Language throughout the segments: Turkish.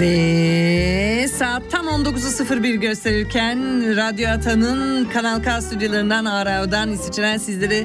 Ve saat tam 19.01 gösterirken Radyo Ata'nın Kanal K stüdyolarından Arao'dan İsviçre'den sizlere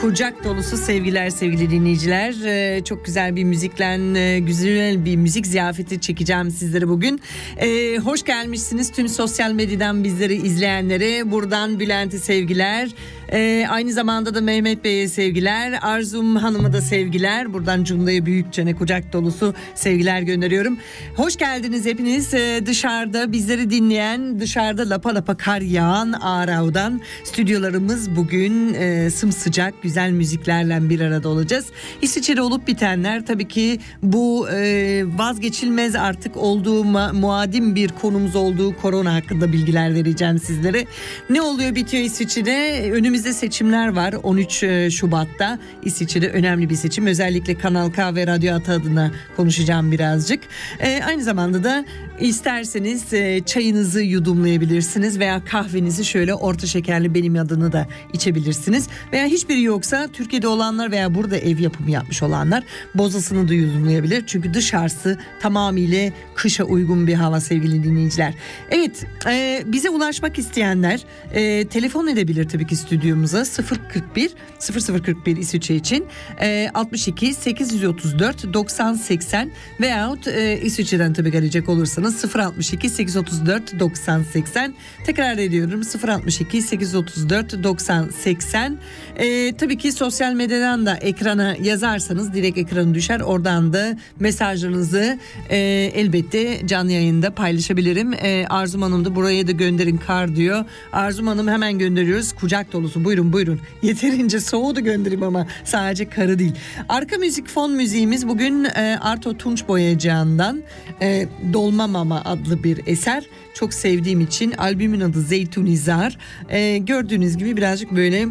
kucak dolusu sevgiler sevgili dinleyiciler. Ee, çok güzel bir müzikle e, güzel bir müzik ziyafeti çekeceğim sizlere bugün. Ee, hoş gelmişsiniz tüm sosyal medyadan bizleri izleyenlere. Buradan Bülent'e sevgiler. Ee, aynı zamanda da Mehmet Bey'e sevgiler. Arzum Hanım'a da sevgiler. Buradan Cunda'ya büyükçene kucak dolusu sevgiler gönderiyorum. Hoş geldiniz hepiniz. Ee, dışarıda bizleri dinleyen, dışarıda lapa lapa kar yağan Ağrau'dan stüdyolarımız bugün e, sımsıcak güzel müziklerle bir arada olacağız. İsviçre olup bitenler tabii ki bu e, vazgeçilmez artık olduğu muadim bir konumuz olduğu korona hakkında bilgiler vereceğim sizlere. Ne oluyor bitiyor İsviçre'de? Önümüzde seçimler var 13 e, Şubat'ta. İsviçre'de önemli bir seçim. Özellikle Kanal K ve Radyo Ata adına konuşacağım birazcık. E, aynı zamanda da isterseniz e, çayınızı yudumlayabilirsiniz veya kahvenizi şöyle orta şekerli benim adını da içebilirsiniz. Veya hiçbiri yoksa Türkiye'de olanlar veya burada ev yapımı yapmış olanlar bozasını da yudumlayabilir. Çünkü dışarısı tamamıyla kışa uygun bir hava sevgili dinleyiciler. Evet e, bize ulaşmak isteyenler e, telefon edebilir tabii ki stüdyomuza 041 0041 İsviçre için e, 62 834 90 80 veyahut e, İsviçre'den tabii gelecek olursanız 062 834 90 80 tekrar ediyorum 062 834 90 80 e, tabii ki sosyal medyadan da ekrana yazarsanız direkt ekranı düşer. Oradan da mesajlarınızı e, elbette canlı yayında paylaşabilirim. E, Arzum Hanım da buraya da gönderin kar diyor. Arzum Hanım hemen gönderiyoruz. Kucak dolusu buyurun buyurun. Yeterince soğudu göndereyim ama sadece karı değil. Arka müzik fon müziğimiz bugün e, Arto Tunç Boyacağı'ndan e, Dolma Mama adlı bir eser. Çok sevdiğim için albümün adı Zeytunizar e, gördüğünüz gibi birazcık böyle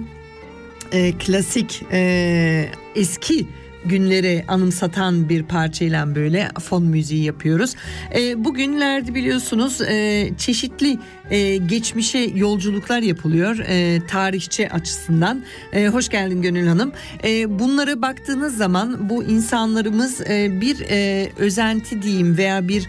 e, klasik e, eski günleri anımsatan bir parçayla böyle fon müziği yapıyoruz. E, bugünlerde biliyorsunuz e, çeşitli e, geçmişe yolculuklar yapılıyor e, tarihçi açısından. E, hoş geldin Gönül Hanım. E, bunlara baktığınız zaman bu insanlarımız e, bir e, özenti diyeyim veya bir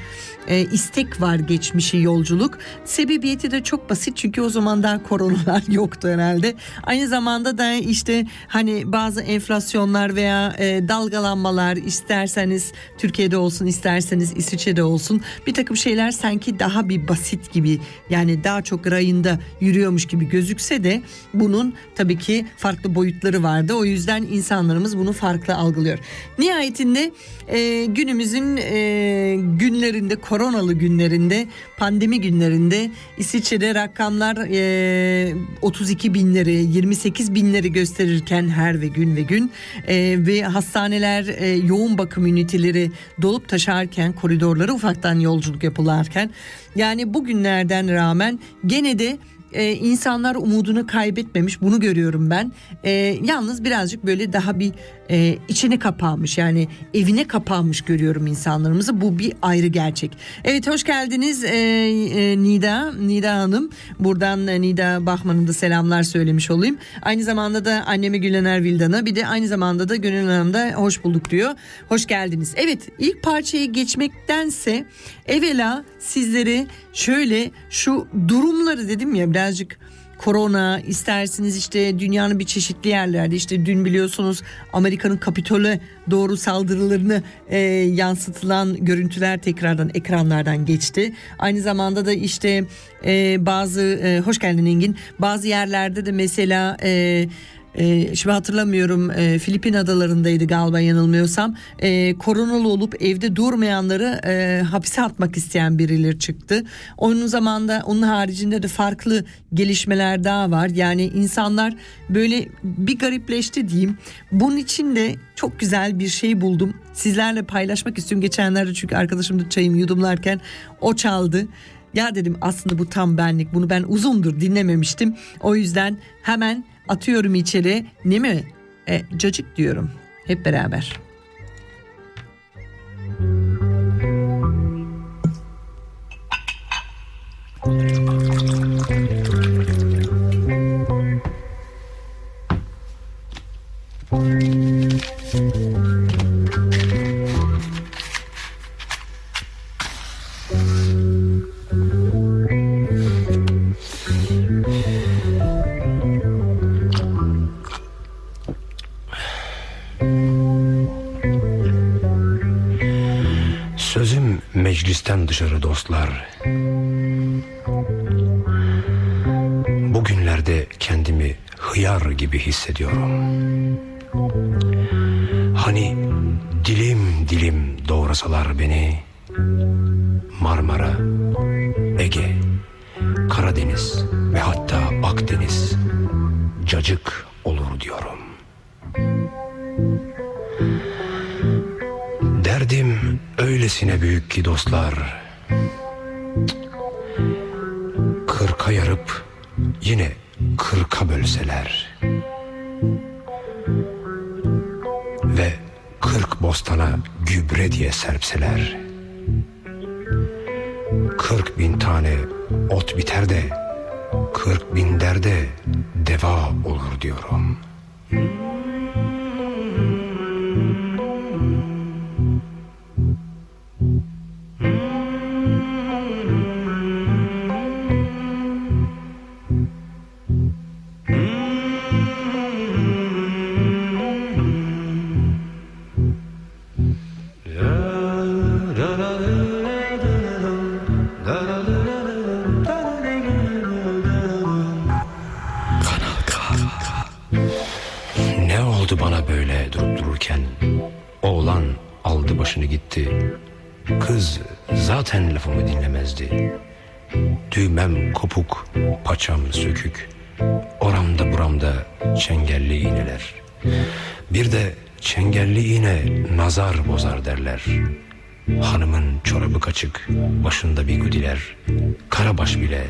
e, istek var geçmişi yolculuk. Sebebiyeti de çok basit çünkü o zaman daha koronalar yoktu herhalde. Aynı zamanda da işte hani bazı enflasyonlar veya e, dalgalanmalar isterseniz Türkiye'de olsun isterseniz İsviçre'de olsun bir takım şeyler sanki daha bir basit gibi yani daha çok rayında yürüyormuş gibi gözükse de bunun tabii ki farklı boyutları vardı. O yüzden insanlarımız bunu farklı algılıyor. Nihayetinde e, günümüzün e, günlerinde koronalı günlerinde pandemi günlerinde İsviçre'de rakamlar e, 32 binleri 28 binleri gösterirken her ve gün ve gün e, ve hastaneler e, yoğun bakım üniteleri dolup taşarken koridorları ufaktan yolculuk yapılarken yani bugünlerden rağmen gene de e, insanlar umudunu kaybetmemiş bunu görüyorum ben. E, yalnız birazcık böyle daha bir e, içine kapanmış yani evine kapanmış görüyorum insanlarımızı. Bu bir ayrı gerçek. Evet hoş geldiniz e, e, Nida, Nida Hanım. Buradan e, Nida Bahman'ın da selamlar söylemiş olayım. Aynı zamanda da anneme Gülener Vildan'a bir de aynı zamanda da Gönül Hanım da hoş bulduk diyor. Hoş geldiniz. Evet ilk parçayı geçmektense evvela sizlere şöyle şu durumları dedim ya birazcık korona isterseniz işte dünyanın bir çeşitli yerlerde işte dün biliyorsunuz Amerika'nın Kapitol'e doğru saldırılarını e, yansıtılan görüntüler tekrardan ekranlardan geçti. Aynı zamanda da işte e, bazı e, hoş geldin Engin bazı yerlerde de mesela e, e, şimdi hatırlamıyorum e, Filipin adalarındaydı galiba yanılmıyorsam e, olup evde durmayanları e, hapise atmak isteyen birileri çıktı. Onun zamanda onun haricinde de farklı gelişmeler daha var. Yani insanlar böyle bir garipleşti diyeyim. Bunun için de çok güzel bir şey buldum. Sizlerle paylaşmak istiyorum. Geçenlerde çünkü arkadaşım da çayımı yudumlarken o çaldı. Ya dedim aslında bu tam benlik. Bunu ben uzundur dinlememiştim. O yüzden hemen atıyorum içeri. Ne mi? E, cacık diyorum. Hep beraber. Gibi hissediyorum. Oldu bana böyle durup dururken? Oğlan aldı başını gitti. Kız zaten lafımı dinlemezdi. Düğmem kopuk, paçam sökük. Oramda buramda çengelli iğneler. Bir de çengelli iğne nazar bozar derler. Hanımın çorabı kaçık, başında bir güdiler. Karabaş bile,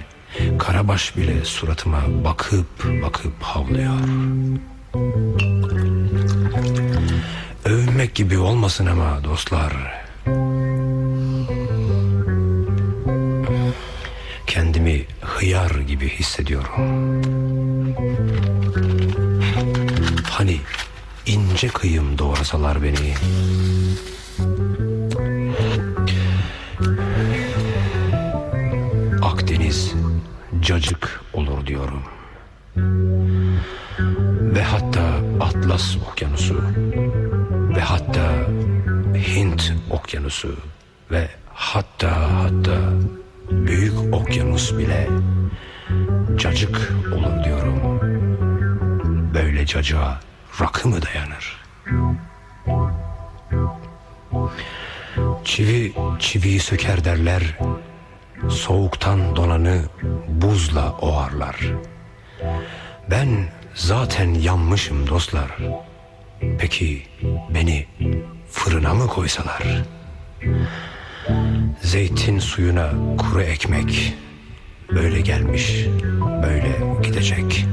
karabaş bile suratıma bakıp bakıp havlıyor. Övünmek gibi olmasın ama dostlar. Kendimi hıyar gibi hissediyorum. Hani ince kıyım doğrasalar beni. Akdeniz cacık olur diyorum. Ve hatta Atlas Okyanusu ve hatta Hint Okyanusu ve hatta hatta Büyük Okyanus bile cacık olur diyorum. Böyle cacığa rakı mı dayanır? Çivi çiviyi söker derler. Soğuktan donanı buzla oğarlar. Ben zaten yanmışım dostlar. Peki beni fırına mı koysalar? Zeytin suyuna kuru ekmek böyle gelmiş, böyle gidecek.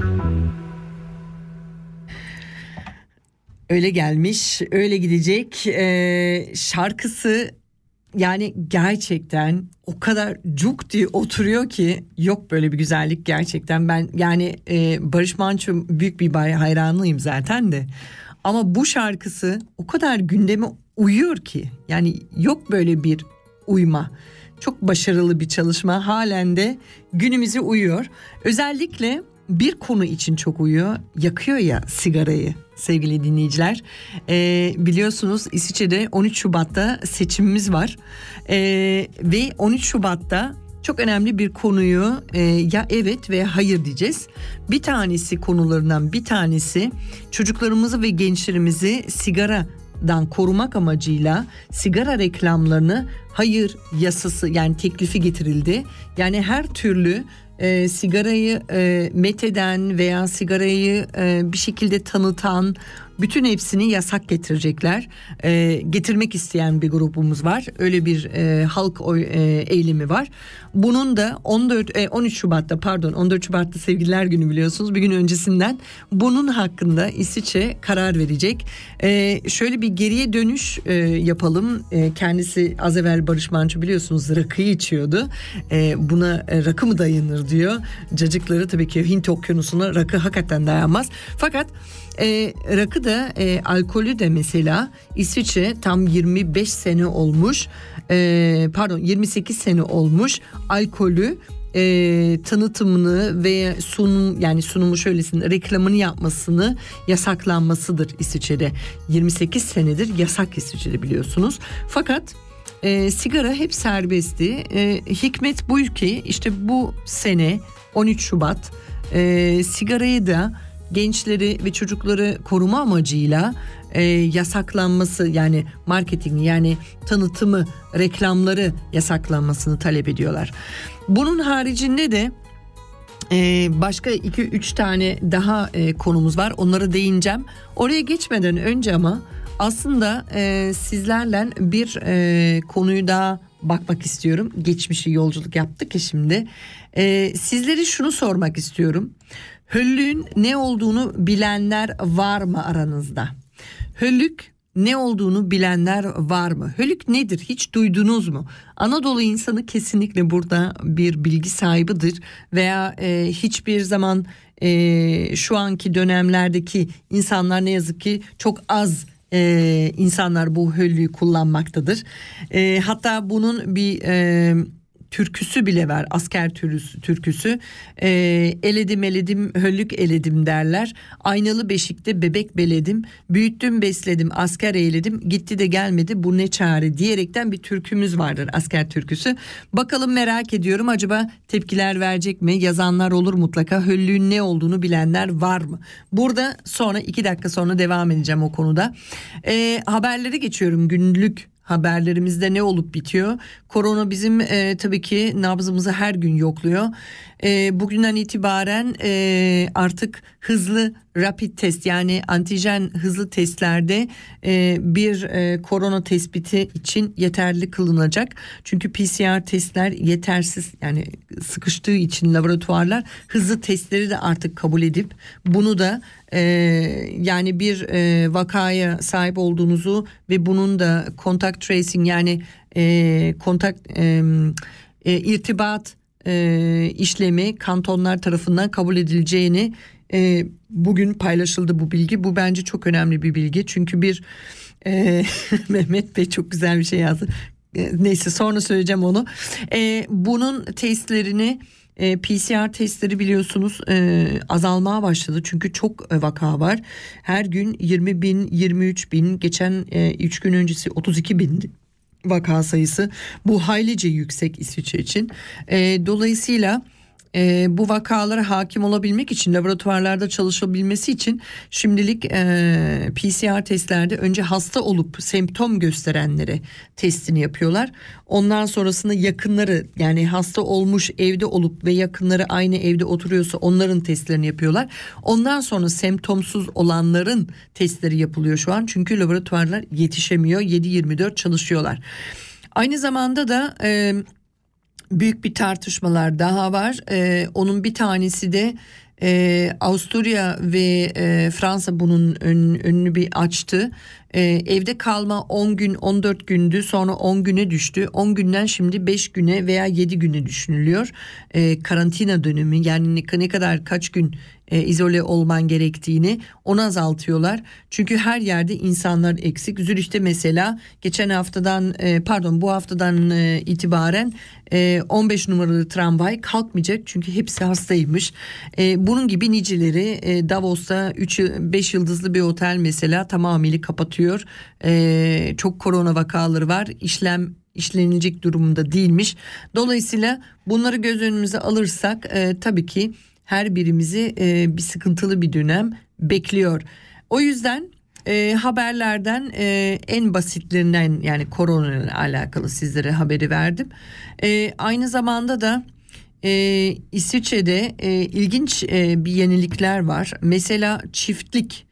Öyle gelmiş, öyle gidecek. Ee, şarkısı yani gerçekten o kadar cuk diye oturuyor ki yok böyle bir güzellik gerçekten. Ben yani e, Barış Manço büyük bir hayranıyım zaten de. Ama bu şarkısı o kadar gündeme uyuyor ki. Yani yok böyle bir uyma. Çok başarılı bir çalışma halen de günümüze uyuyor. Özellikle bir konu için çok uyuyor. Yakıyor ya sigarayı sevgili dinleyiciler. Ee, biliyorsunuz İsviçre'de 13 Şubat'ta seçimimiz var. Ee, ve 13 Şubat'ta çok önemli bir konuyu e, ya evet veya hayır diyeceğiz. Bir tanesi konularından bir tanesi çocuklarımızı ve gençlerimizi sigaradan korumak amacıyla sigara reklamlarını hayır yasası yani teklifi getirildi. Yani her türlü e, sigarayı e, metheden veya sigarayı e, bir şekilde tanıtan bütün hepsini yasak getirecekler. E, getirmek isteyen bir grubumuz var. Öyle bir e, halk oy, e, eğilimi var. Bunun da 14 e, 13 Şubat'ta pardon 14 Şubat'ta Sevgililer Günü biliyorsunuz. Bir gün öncesinden bunun hakkında İsviçre karar verecek. E, şöyle bir geriye dönüş e, yapalım. E, kendisi az evvel Barış Manço biliyorsunuz rakıyı içiyordu. E, buna e, rakı mı dayanır diyor. Cacıkları tabii ki Hint okyanusuna rakı hakikaten dayanmaz. Fakat e, rakı da e, alkolü de mesela İsviçre tam 25 sene olmuş e, pardon 28 sene olmuş alkolü e, tanıtımını ve sunum yani sunumu şöylesin reklamını yapmasını yasaklanmasıdır İsviçre'de. 28 senedir yasak İsviçre'de biliyorsunuz. Fakat e, sigara hep serbestti e, hikmet bu ki işte bu sene 13 Şubat e, sigarayı da gençleri ve çocukları koruma amacıyla e, yasaklanması yani marketing yani tanıtımı reklamları yasaklanmasını talep ediyorlar. Bunun haricinde de ee, başka iki üç tane daha e, konumuz var onlara değineceğim. Oraya geçmeden önce ama aslında e, sizlerle bir e, konuyu daha bakmak istiyorum. Geçmişi yolculuk yaptık ya şimdi. E, sizleri şunu sormak istiyorum. Höllüğün ne olduğunu bilenler var mı aranızda? Höllük ne olduğunu bilenler var mı? Hölük nedir? Hiç duydunuz mu? Anadolu insanı kesinlikle burada bir bilgi sahibidir veya e, hiçbir zaman e, şu anki dönemlerdeki insanlar ne yazık ki çok az e, insanlar bu höllüğü kullanmaktadır. E, hatta bunun bir e, türküsü bile var. Asker türküsü, türküsü. E, eledim eledim höllük eledim derler. Aynalı beşikte bebek beledim. Büyüttüm besledim asker eyledim. Gitti de gelmedi bu ne çare diyerekten bir türkümüz vardır asker türküsü. Bakalım merak ediyorum acaba tepkiler verecek mi? Yazanlar olur mutlaka. Höllüğün ne olduğunu bilenler var mı? Burada sonra iki dakika sonra devam edeceğim o konuda. E, haberleri geçiyorum günlük haberlerimizde ne olup bitiyor. Korona bizim e, tabii ki nabzımızı her gün yokluyor. E, bugünden itibaren e, artık hızlı rapid test yani antijen hızlı testlerde e, bir e, korona tespiti için yeterli kılınacak. Çünkü PCR testler yetersiz yani sıkıştığı için laboratuvarlar hızlı testleri de artık kabul edip bunu da e, yani bir e, vakaya sahip olduğunuzu ve bunun da contact tracing yani e, kontak e, e, irtibat e, işlemi kantonlar tarafından kabul edileceğini e, bugün paylaşıldı bu bilgi. Bu bence çok önemli bir bilgi çünkü bir e, Mehmet Bey çok güzel bir şey yazdı. E, neyse sonra söyleyeceğim onu. E, bunun testlerini e, PCR testleri biliyorsunuz e, azalmaya başladı çünkü çok e, vaka var. Her gün 20 bin 23 bin geçen 3 e, gün öncesi 32 bin vaka sayısı bu haylice yüksek İsviçre için. E, dolayısıyla e, bu vakalara hakim olabilmek için laboratuvarlarda çalışabilmesi için şimdilik e, PCR testlerde önce hasta olup semptom gösterenlere testini yapıyorlar. Ondan sonrasında yakınları yani hasta olmuş evde olup ve yakınları aynı evde oturuyorsa onların testlerini yapıyorlar. Ondan sonra semptomsuz olanların testleri yapılıyor şu an çünkü laboratuvarlar yetişemiyor 7-24 çalışıyorlar. Aynı zamanda da e, büyük bir tartışmalar daha var. Ee, onun bir tanesi de e, Avusturya ve e, Fransa bunun ön, önünü bir açtı. E, evde kalma 10 gün 14 gündü sonra 10 güne düştü. 10 günden şimdi 5 güne veya 7 güne düşünülüyor. E, karantina dönemi yani ne, kadar kaç gün e, izole olman gerektiğini onu azaltıyorlar. Çünkü her yerde insanlar eksik. Zürih'te mesela geçen haftadan e, pardon bu haftadan e, itibaren e, 15 numaralı tramvay kalkmayacak çünkü hepsi hastaymış. E, bunun gibi niceleri e, Davos'ta 3 5 yıldızlı bir otel mesela tamamıyla kapatıyor. E, çok korona vakaları var. İşlem işlenilecek durumunda değilmiş. Dolayısıyla bunları göz önümüze alırsak e, tabii ki her birimizi e, bir sıkıntılı bir dönem bekliyor. O yüzden e, haberlerden e, en basitlerinden yani korona ile alakalı sizlere haberi verdim. E, aynı zamanda da e, İsviçre'de e, ilginç e, bir yenilikler var. Mesela çiftlik,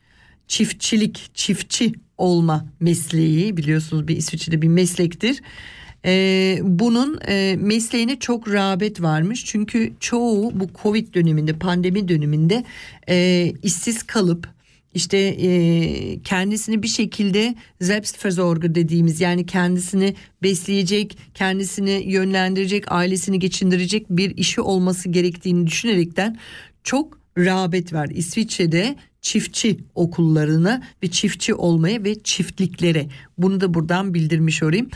çiftçilik, çiftçi olma mesleği biliyorsunuz bir İsviçre'de bir meslektir. Ee, bunun e, mesleğine çok rağbet varmış çünkü çoğu bu Covid döneminde pandemi döneminde e, işsiz kalıp işte e, kendisini bir şekilde Selbstversorger dediğimiz yani kendisini besleyecek, kendisini yönlendirecek, ailesini geçindirecek bir işi olması gerektiğini düşünerekten çok rağbet var. İsviçre'de çiftçi okullarına ve çiftçi olmaya ve çiftliklere bunu da buradan bildirmiş olayım.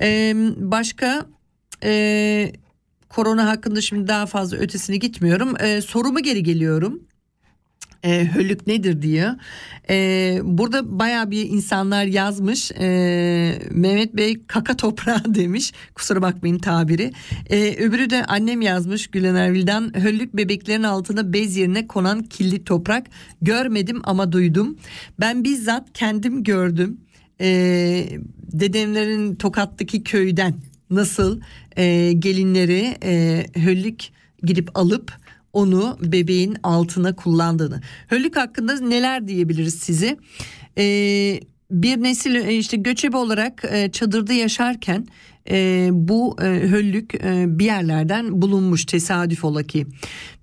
Ee, başka e, korona hakkında şimdi daha fazla ötesine gitmiyorum. Ee, soruma geri geliyorum e, höllük nedir diye. E, burada baya bir insanlar yazmış. E, Mehmet Bey kaka toprağı demiş. Kusura bakmayın tabiri. E, öbürü de annem yazmış Gülen Ervil'den. Höllük bebeklerin altına bez yerine konan kirli toprak. Görmedim ama duydum. Ben bizzat kendim gördüm. E, dedemlerin Tokat'taki köyden nasıl e, gelinleri e, höllük gidip alıp onu bebeğin altına kullandığını. Höllük hakkında neler diyebiliriz size? Ee, bir nesil e, işte göçebe olarak e, çadırda yaşarken e, bu e, höllük e, bir yerlerden bulunmuş tesadüf ola ki.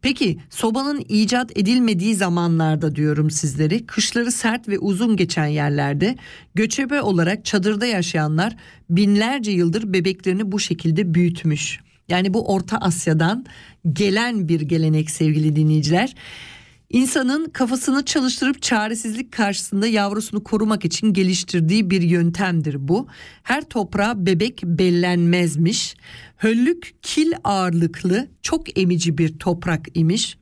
Peki sobanın icat edilmediği zamanlarda diyorum sizleri kışları sert ve uzun geçen yerlerde göçebe olarak çadırda yaşayanlar binlerce yıldır bebeklerini bu şekilde büyütmüş. Yani bu Orta Asya'dan gelen bir gelenek sevgili dinleyiciler. İnsanın kafasını çalıştırıp çaresizlik karşısında yavrusunu korumak için geliştirdiği bir yöntemdir bu. Her toprağa bebek bellenmezmiş. Höllük kil ağırlıklı çok emici bir toprak imiş.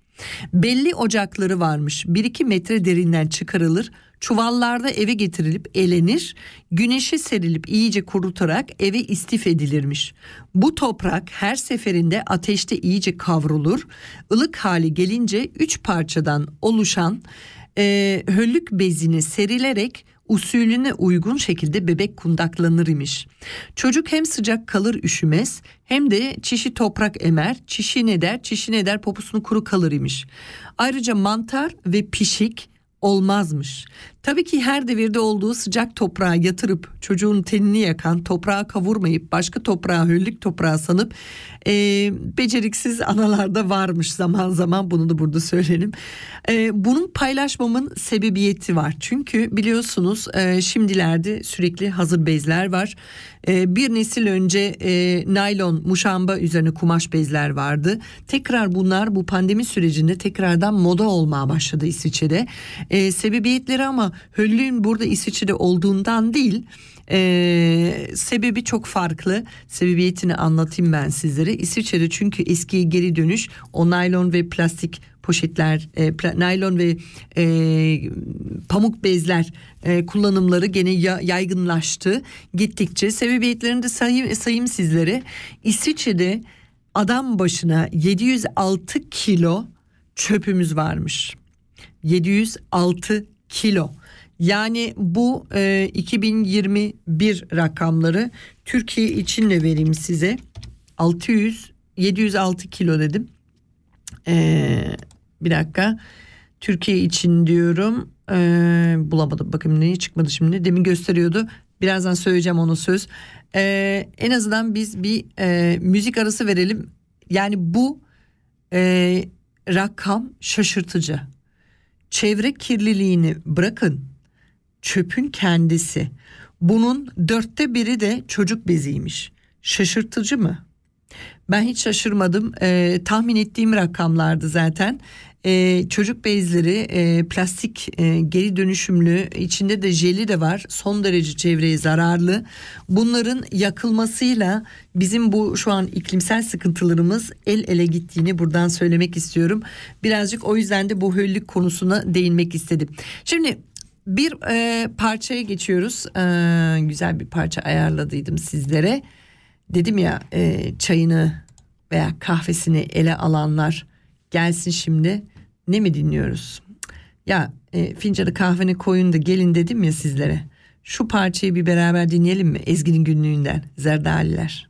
Belli ocakları varmış. 1-2 metre derinden çıkarılır. Çuvallarda eve getirilip elenir, güneşe serilip iyice kurutarak eve istif edilirmiş. Bu toprak her seferinde ateşte iyice kavrulur, ılık hali gelince üç parçadan oluşan e, höllük bezini serilerek usulüne uygun şekilde bebek kundaklanır imiş. Çocuk hem sıcak kalır üşümez hem de çişi toprak emer, çişi ne der, çişi ne der poposunu kuru kalır imiş. Ayrıca mantar ve pişik olmazmış. Tabii ki her devirde olduğu sıcak toprağa yatırıp çocuğun tenini yakan toprağa kavurmayıp başka toprağa höllük toprağa sanıp e, beceriksiz analar varmış zaman zaman bunu da burada söyleyelim. E, bunun paylaşmamın sebebiyeti var. Çünkü biliyorsunuz e, şimdilerde sürekli hazır bezler var. E, bir nesil önce e, naylon muşamba üzerine kumaş bezler vardı. Tekrar bunlar bu pandemi sürecinde tekrardan moda olmaya başladı İsviçre'de. E, sebebiyetleri ama höllüğün burada İsviçre'de olduğundan değil ee, sebebi çok farklı. Sebebiyetini anlatayım ben sizlere. İsviçre'de çünkü eskiye geri dönüş o naylon ve plastik poşetler, e, pla, naylon ve e, pamuk bezler e, kullanımları gene ya, yaygınlaştı. Gittikçe sebebiyetlerini de sayayım, sayayım sizlere. İsviçre'de adam başına 706 kilo çöpümüz varmış. 706 kilo. Yani bu e, 2021 rakamları Türkiye için de vereyim size. 600 706 kilo dedim. Ee, bir dakika. Türkiye için diyorum. Ee, bulamadım. Bakın neyi çıkmadı şimdi. Demin gösteriyordu. Birazdan söyleyeceğim onu söz. Ee, en azından biz bir e, müzik arası verelim. Yani bu e, rakam şaşırtıcı. Çevre kirliliğini bırakın çöpün kendisi. Bunun dörtte biri de çocuk beziymiş. Şaşırtıcı mı? Ben hiç şaşırmadım. Ee, tahmin ettiğim rakamlardı zaten. Ee, çocuk bezleri e, plastik e, geri dönüşümlü içinde de jeli de var son derece çevreye zararlı bunların yakılmasıyla bizim bu şu an iklimsel sıkıntılarımız el ele gittiğini buradan söylemek istiyorum birazcık o yüzden de bu höllük konusuna değinmek istedim şimdi bir e, parçaya geçiyoruz. E, güzel bir parça ayarladıydım sizlere. dedim ya e, çayını veya kahvesini ele alanlar gelsin şimdi ne mi dinliyoruz? Ya e, fincanı kahveni koyun da gelin dedim ya sizlere. Şu parçayı bir beraber dinleyelim mi? Ezgi'nin günlüğünden Zerdaliler.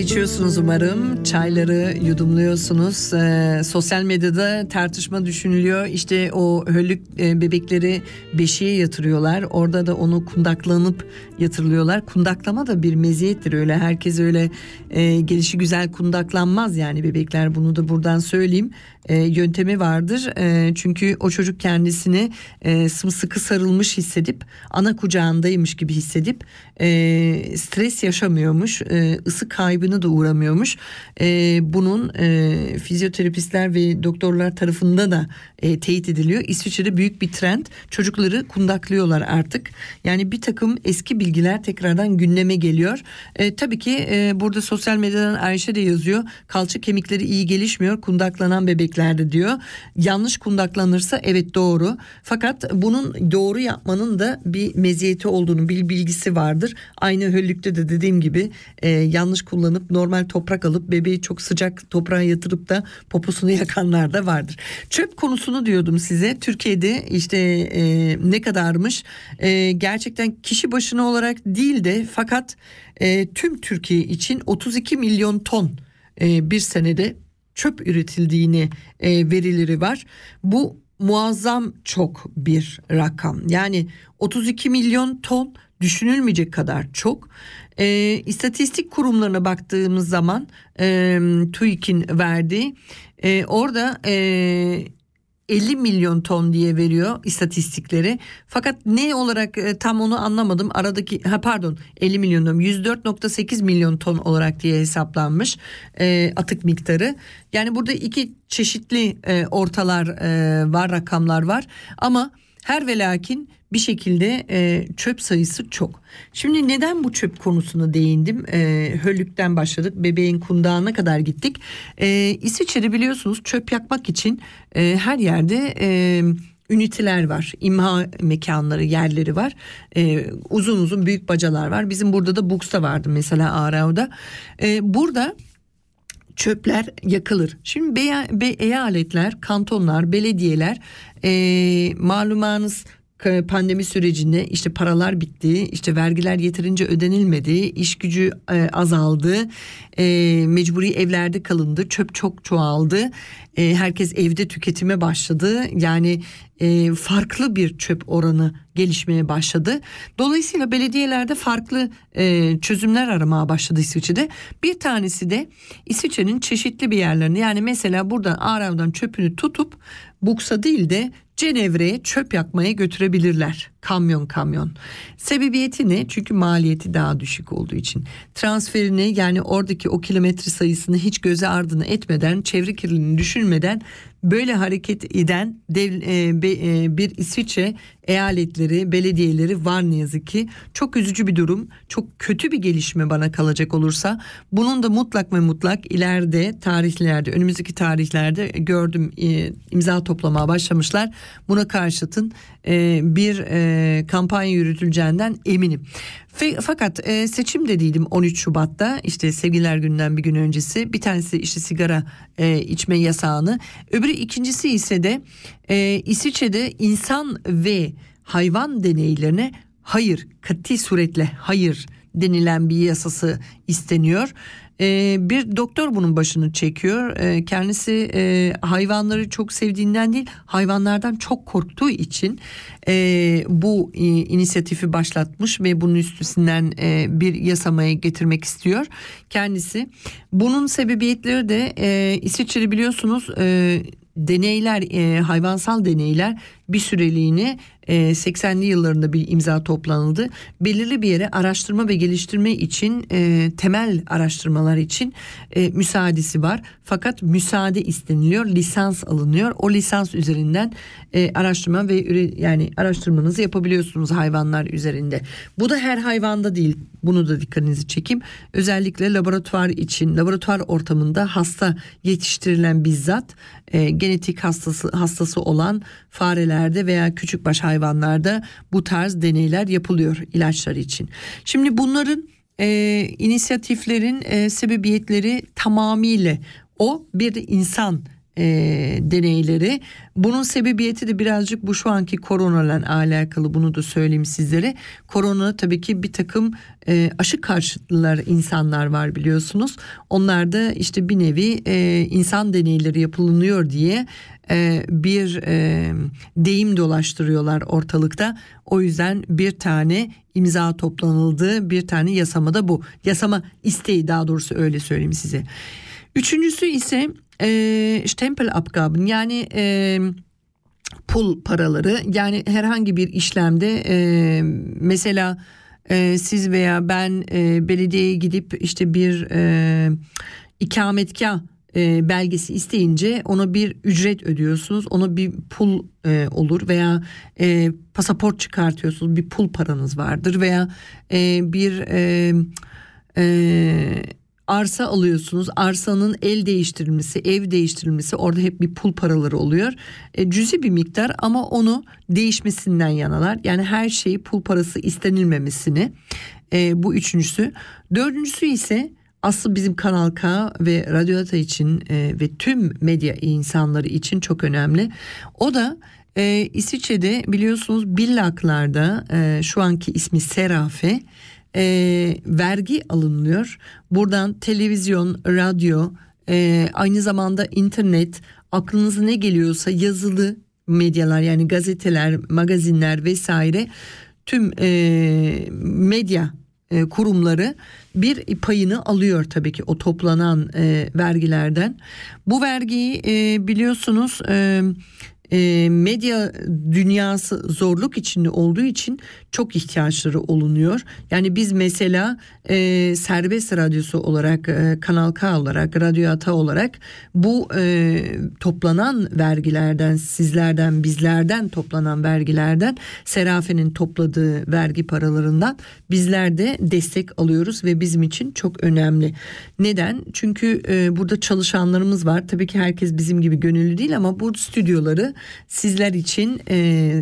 içiyorsunuz umarım. Çayları yudumluyorsunuz. Ee, sosyal medyada tartışma düşünülüyor. İşte o höllük e, bebekleri beşiğe yatırıyorlar. Orada da onu kundaklanıp yatırılıyorlar. Kundaklama da bir meziyettir öyle. Herkes öyle e, gelişi güzel kundaklanmaz yani bebekler. Bunu da buradan söyleyeyim. E, yöntemi vardır. E, çünkü o çocuk kendisini e, sımsıkı sarılmış hissedip ana kucağındaymış gibi hissedip e, stres yaşamıyormuş. E, ısık kaybına da uğramıyormuş. E, bunun e, fizyoterapistler ve doktorlar tarafında da e, teyit ediliyor. İsviçre'de büyük bir trend. Çocukları kundaklıyorlar artık. Yani bir takım eski bilgiler tekrardan gündeme geliyor. E, tabii ki e, burada sosyal medyadan Ayşe de yazıyor. Kalça kemikleri iyi gelişmiyor kundaklanan bebeklerde diyor. Yanlış kundaklanırsa evet doğru. Fakat bunun doğru yapmanın da bir meziyeti olduğunu bir bilgisi vardır. Aynı höllükte de dediğim gibi e, yanlış kullanıp normal toprak alıp bebeği çok sıcak toprağa yatırıp da poposunu yakanlar da vardır. Çöp konusunu diyordum size. Türkiye'de işte e, ne kadarmış? E, gerçekten kişi başına olarak değil de fakat e, tüm Türkiye için 32 milyon ton e, bir senede çöp üretildiğini e, verileri var. Bu muazzam çok bir rakam. Yani 32 milyon ton düşünülmeyecek kadar çok. E, istatistik kurumlarına baktığımız zaman e, TÜİK'in verdiği e, orada e, 50 milyon ton diye veriyor istatistikleri. Fakat ne olarak e, tam onu anlamadım. Aradaki ha pardon 50 milyon ton 104.8 milyon ton olarak diye hesaplanmış e, atık miktarı. Yani burada iki çeşitli e, ortalar e, var rakamlar var ama her ve lakin bir şekilde e, çöp sayısı çok. Şimdi neden bu çöp konusuna değindim? E, höllükten başladık bebeğin kundağına kadar gittik. E, İsviçre'de biliyorsunuz çöp yakmak için e, her yerde... E, üniteler var. imha mekanları, yerleri var. Ee, uzun uzun büyük bacalar var. Bizim burada da Bux'ta vardı mesela Arau'da. Ee, burada çöpler yakılır. Şimdi be, be, eyaletler, kantonlar, belediyeler e, malumanız pandemi sürecinde işte paralar bitti, işte vergiler yeterince ödenilmedi, iş gücü e, azaldı, e, mecburi evlerde kalındı, çöp çok çoğaldı, e, herkes evde tüketime başladı. Yani farklı bir çöp oranı gelişmeye başladı. Dolayısıyla belediyelerde farklı çözümler aramaya başladı İsviçre'de. Bir tanesi de İsviçre'nin çeşitli bir yerlerini yani mesela buradan Arav'dan çöpünü tutup Buksa değil de Cenevre'ye çöp yakmaya götürebilirler. Kamyon kamyon. Sebebiyeti ne? Çünkü maliyeti daha düşük olduğu için. Transferini yani oradaki o kilometre sayısını hiç göze ardını etmeden, çevre kirliliğini düşünmeden böyle hareket eden dev, e, be, e, bir İsviçre eyaletleri, belediyeleri var ne yazık ki. Çok üzücü bir durum. Çok kötü bir gelişme bana kalacak olursa. Bunun da mutlak ve mutlak ileride tarihlerde, önümüzdeki tarihlerde gördüm e, imza toplamaya başlamışlar. Buna karşıtın e, bir e, kampanya yürütüleceğinden eminim. Fakat e, seçim dediydim 13 Şubat'ta işte sevgiler günden bir gün öncesi bir tanesi işte sigara e, içme yasağını öbürü ikincisi ise de e, İsviçre'de insan ve hayvan deneylerine hayır katı suretle hayır denilen bir yasası isteniyor. Ee, bir doktor bunun başını çekiyor. Ee, kendisi e, hayvanları çok sevdiğinden değil hayvanlardan çok korktuğu için e, bu e, inisiyatifi başlatmış ve bunun üstünden e, bir yasamaya getirmek istiyor kendisi. Bunun sebebiyetleri de e, biliyorsunuz deneyler hayvansal deneyler bir süreliğine 80'li yıllarında bir imza toplanıldı. Belirli bir yere araştırma ve geliştirme için e, temel araştırmalar için e, müsaadesi var. Fakat müsaade isteniliyor, lisans alınıyor. O lisans üzerinden e, araştırma ve yani araştırmanızı yapabiliyorsunuz hayvanlar üzerinde. Bu da her hayvanda değil. Bunu da dikkatinizi çekeyim. Özellikle laboratuvar için, laboratuvar ortamında hasta yetiştirilen bizzat e, genetik hastası hastası olan farelerde veya küçükbaş hayvanlarda bu tarz deneyler yapılıyor ilaçlar için. Şimdi bunların e, inisiyatiflerin e, sebebiyetleri tamamıyla o bir insan e, deneyleri. Bunun sebebiyeti de birazcık bu şu anki koronayla alakalı bunu da söyleyeyim sizlere. Korona tabii ki bir takım e, aşı karşıtlılar insanlar var biliyorsunuz. Onlar da işte bir nevi e, insan deneyleri yapılınıyor diye e, bir e, deyim dolaştırıyorlar ortalıkta. O yüzden bir tane imza toplanıldı bir tane yasama da bu. Yasama isteği daha doğrusu öyle söyleyeyim size. Üçüncüsü ise e, Stempelabgaben yani e, pul paraları yani herhangi bir işlemde mesela siz veya ben e, belediyeye gidip işte bir e, ikametgah e, belgesi isteyince ona bir ücret ödüyorsunuz. Ona bir pul e, olur veya e, pasaport çıkartıyorsunuz. Bir pul paranız vardır veya e, bir e, e, arsa alıyorsunuz. Arsanın el değiştirilmesi, ev değiştirilmesi orada hep bir pul paraları oluyor. E, cüzi bir miktar ama onu değişmesinden yanalar. Yani her şeyi pul parası istenilmemesini. E, bu üçüncüsü. Dördüncüsü ise aslı bizim Kanal K ve Radyo Ata için e, ve tüm medya insanları için çok önemli. O da e, İsviçre'de biliyorsunuz Billaklarda e, şu anki ismi Serafe e, vergi alınıyor. Buradan televizyon, radyo, e, aynı zamanda internet, aklınıza ne geliyorsa yazılı medyalar yani gazeteler, magazinler vesaire tüm e, medya e, kurumları bir payını alıyor tabii ki o toplanan e, vergilerden. Bu vergiyi e, biliyorsunuz e, e, medya dünyası zorluk içinde olduğu için çok ihtiyaçları olunuyor. Yani biz mesela e, serbest radyosu olarak e, Kanal K olarak Radyo Ata olarak bu e, toplanan vergilerden sizlerden bizlerden toplanan vergilerden Serafe'nin topladığı vergi paralarından bizler de destek alıyoruz ve bizim için çok önemli. Neden? Çünkü e, burada çalışanlarımız var. Tabii ki herkes bizim gibi gönüllü değil ama bu stüdyoları sizler için e,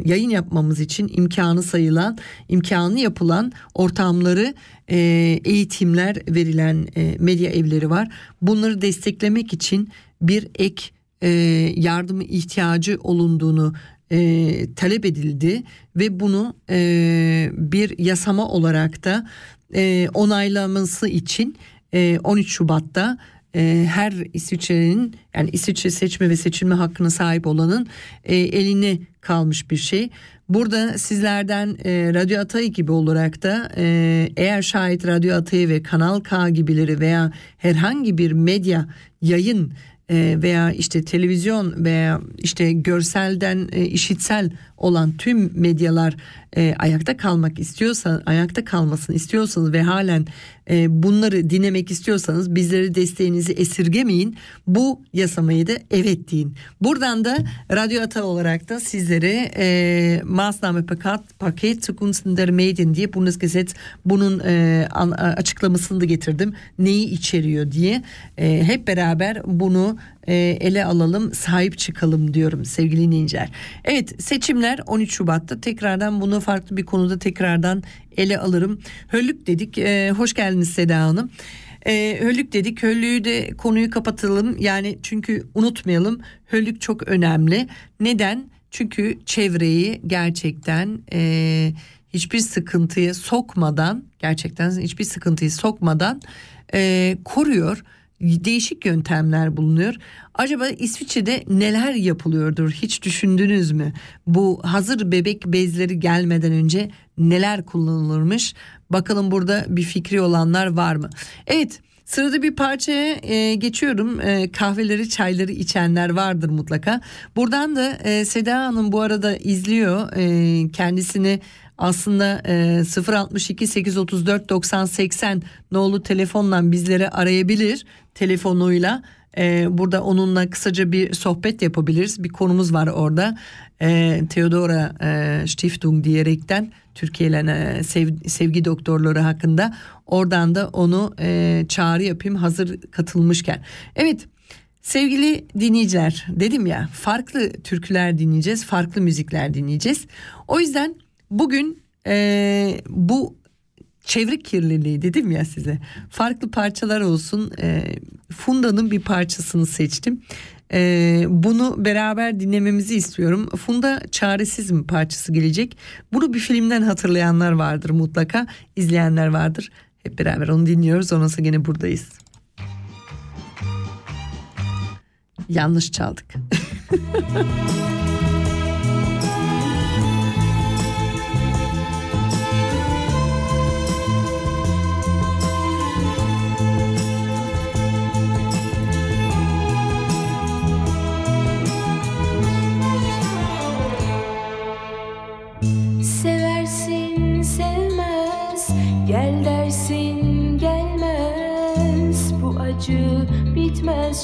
yayın yapmamız için imkanı sayılan, imkanı yapılan ortamları e, eğitimler verilen e, medya evleri var. Bunları desteklemek için bir ek e, yardım ihtiyacı olunduğunu e, talep edildi ve bunu e, bir yasama olarak da e, onaylaması için e, 13 Şubat'ta e, her İsviçre'nin yani İsviçre seçme ve seçilme hakkına sahip olanın e, eline kalmış bir şey. Burada sizlerden e, Radyo Atay gibi olarak da e, eğer şayet Radyo Atay ve Kanal K gibileri veya herhangi bir medya yayın e, veya işte televizyon veya işte görselden e, işitsel olan tüm medyalar e, ayakta kalmak istiyorsa ayakta kalmasını istiyorsanız ve halen e, bunları dinlemek istiyorsanız bizleri desteğinizi esirgemeyin. Bu yasamayı da evet deyin. Buradan da Radyo Ata olarak da sizlere e, Maßnahme Paket, Paket zugunsten Medien diye Bundesgesetz bunun e, açıklamasını da getirdim. Neyi içeriyor diye. E, hep beraber bunu ele alalım, sahip çıkalım diyorum sevgili dinleyiciler. Evet seçimler 13 Şubat'ta tekrardan bunu farklı bir konuda tekrardan ele alırım. Höllük dedik. E, hoş geldiniz Seda Hanım. E, höllük dedik. Höllüğü de konuyu kapatalım. Yani çünkü unutmayalım. Höllük çok önemli. Neden? Çünkü çevreyi gerçekten e, hiçbir sıkıntıya sokmadan gerçekten hiçbir sıkıntıyı sokmadan e, koruyor değişik yöntemler bulunuyor. Acaba İsviçre'de neler yapılıyordur hiç düşündünüz mü? Bu hazır bebek bezleri gelmeden önce neler kullanılırmış? Bakalım burada bir fikri olanlar var mı? Evet Sırada bir parçaya e, geçiyorum. E, kahveleri, çayları içenler vardır mutlaka. Buradan da e, Seda Hanım bu arada izliyor. E, kendisini aslında e, 062 834 90 80 nolu telefonla bizleri arayabilir telefonuyla. E, burada onunla kısaca bir sohbet yapabiliriz. Bir konumuz var orada. E, Theodora e, Stiftung diyerekten Türkiye ile sev, sevgi doktorları hakkında. Oradan da onu e, çağrı yapayım hazır katılmışken. Evet sevgili dinleyiciler dedim ya farklı türküler dinleyeceğiz, farklı müzikler dinleyeceğiz. O yüzden bugün e, bu çevre kirliliği dedim ya size. Farklı parçalar olsun e, Funda'nın bir parçasını seçtim. E, bunu beraber dinlememizi istiyorum. Funda çaresiz mi parçası gelecek. Bunu bir filmden hatırlayanlar vardır mutlaka. İzleyenler vardır. Hep beraber onu dinliyoruz. Ondan sonra yine buradayız. Yanlış çaldık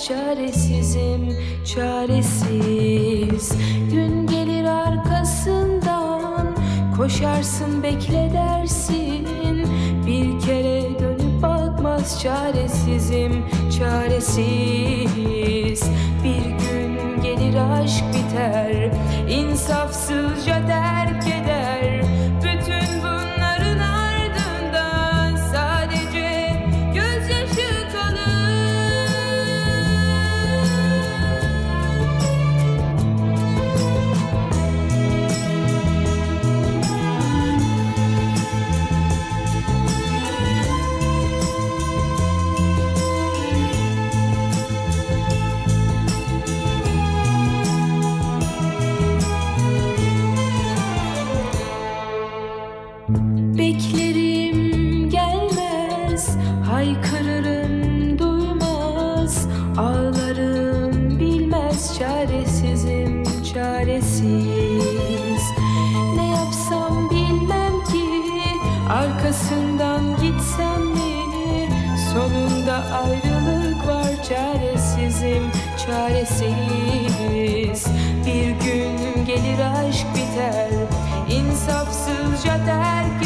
çaresizim çaresiz. Gün gelir arkasından koşarsın bekle dersin. Bir kere dönüp bakmaz çaresizim çaresiz. Bir gün gelir aşk biter insafsızca terk eder arkasından gitsem mi? Sonunda ayrılık var çaresizim çaresiz. Bir gün gelir aşk biter, insafsızca terk